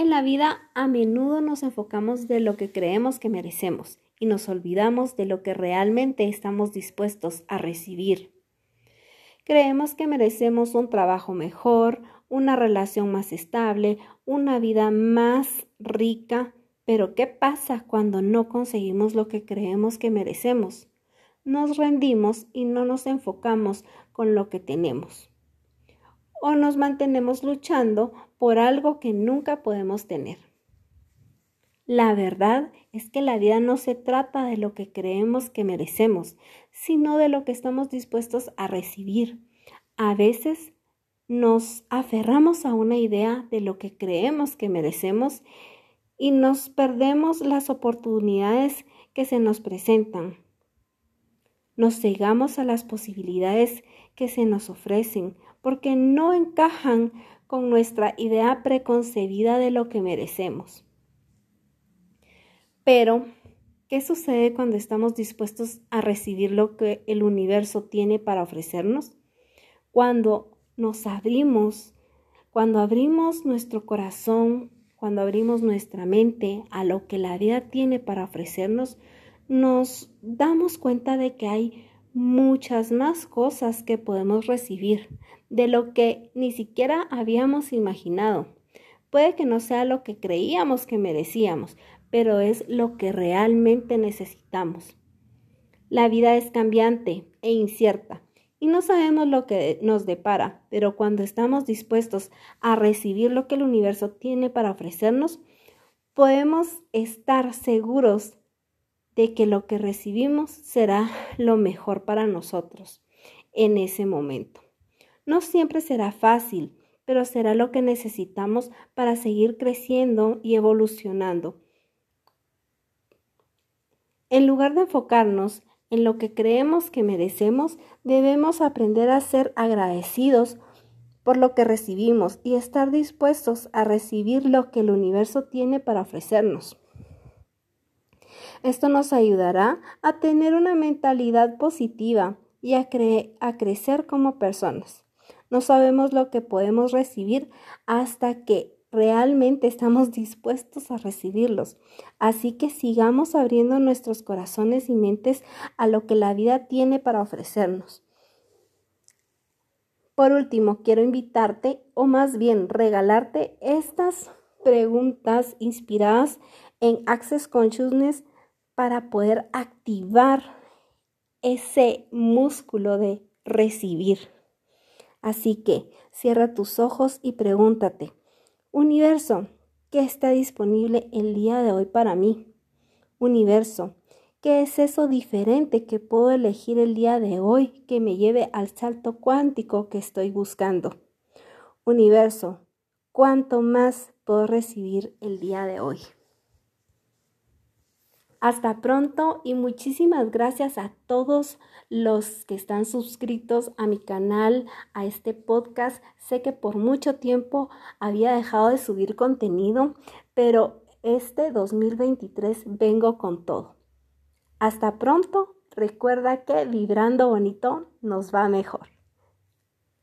En la vida a menudo nos enfocamos de lo que creemos que merecemos y nos olvidamos de lo que realmente estamos dispuestos a recibir. Creemos que merecemos un trabajo mejor, una relación más estable, una vida más rica, pero ¿qué pasa cuando no conseguimos lo que creemos que merecemos? Nos rendimos y no nos enfocamos con lo que tenemos o nos mantenemos luchando por algo que nunca podemos tener. La verdad es que la vida no se trata de lo que creemos que merecemos, sino de lo que estamos dispuestos a recibir. A veces nos aferramos a una idea de lo que creemos que merecemos y nos perdemos las oportunidades que se nos presentan. Nos cegamos a las posibilidades que se nos ofrecen porque no encajan con nuestra idea preconcebida de lo que merecemos. Pero, ¿qué sucede cuando estamos dispuestos a recibir lo que el universo tiene para ofrecernos? Cuando nos abrimos, cuando abrimos nuestro corazón, cuando abrimos nuestra mente a lo que la vida tiene para ofrecernos, nos damos cuenta de que hay muchas más cosas que podemos recibir de lo que ni siquiera habíamos imaginado. Puede que no sea lo que creíamos que merecíamos, pero es lo que realmente necesitamos. La vida es cambiante e incierta y no sabemos lo que nos depara, pero cuando estamos dispuestos a recibir lo que el universo tiene para ofrecernos, podemos estar seguros de que lo que recibimos será lo mejor para nosotros en ese momento. No siempre será fácil, pero será lo que necesitamos para seguir creciendo y evolucionando. En lugar de enfocarnos en lo que creemos que merecemos, debemos aprender a ser agradecidos por lo que recibimos y estar dispuestos a recibir lo que el universo tiene para ofrecernos. Esto nos ayudará a tener una mentalidad positiva y a, a crecer como personas. No sabemos lo que podemos recibir hasta que realmente estamos dispuestos a recibirlos. Así que sigamos abriendo nuestros corazones y mentes a lo que la vida tiene para ofrecernos. Por último, quiero invitarte o más bien regalarte estas preguntas inspiradas en Access Consciousness para poder activar ese músculo de recibir. Así que cierra tus ojos y pregúntate, universo, ¿qué está disponible el día de hoy para mí? Universo, ¿qué es eso diferente que puedo elegir el día de hoy que me lleve al salto cuántico que estoy buscando? Universo, ¿cuánto más puedo recibir el día de hoy? Hasta pronto y muchísimas gracias a todos los que están suscritos a mi canal, a este podcast. Sé que por mucho tiempo había dejado de subir contenido, pero este 2023 vengo con todo. Hasta pronto. Recuerda que vibrando bonito nos va mejor.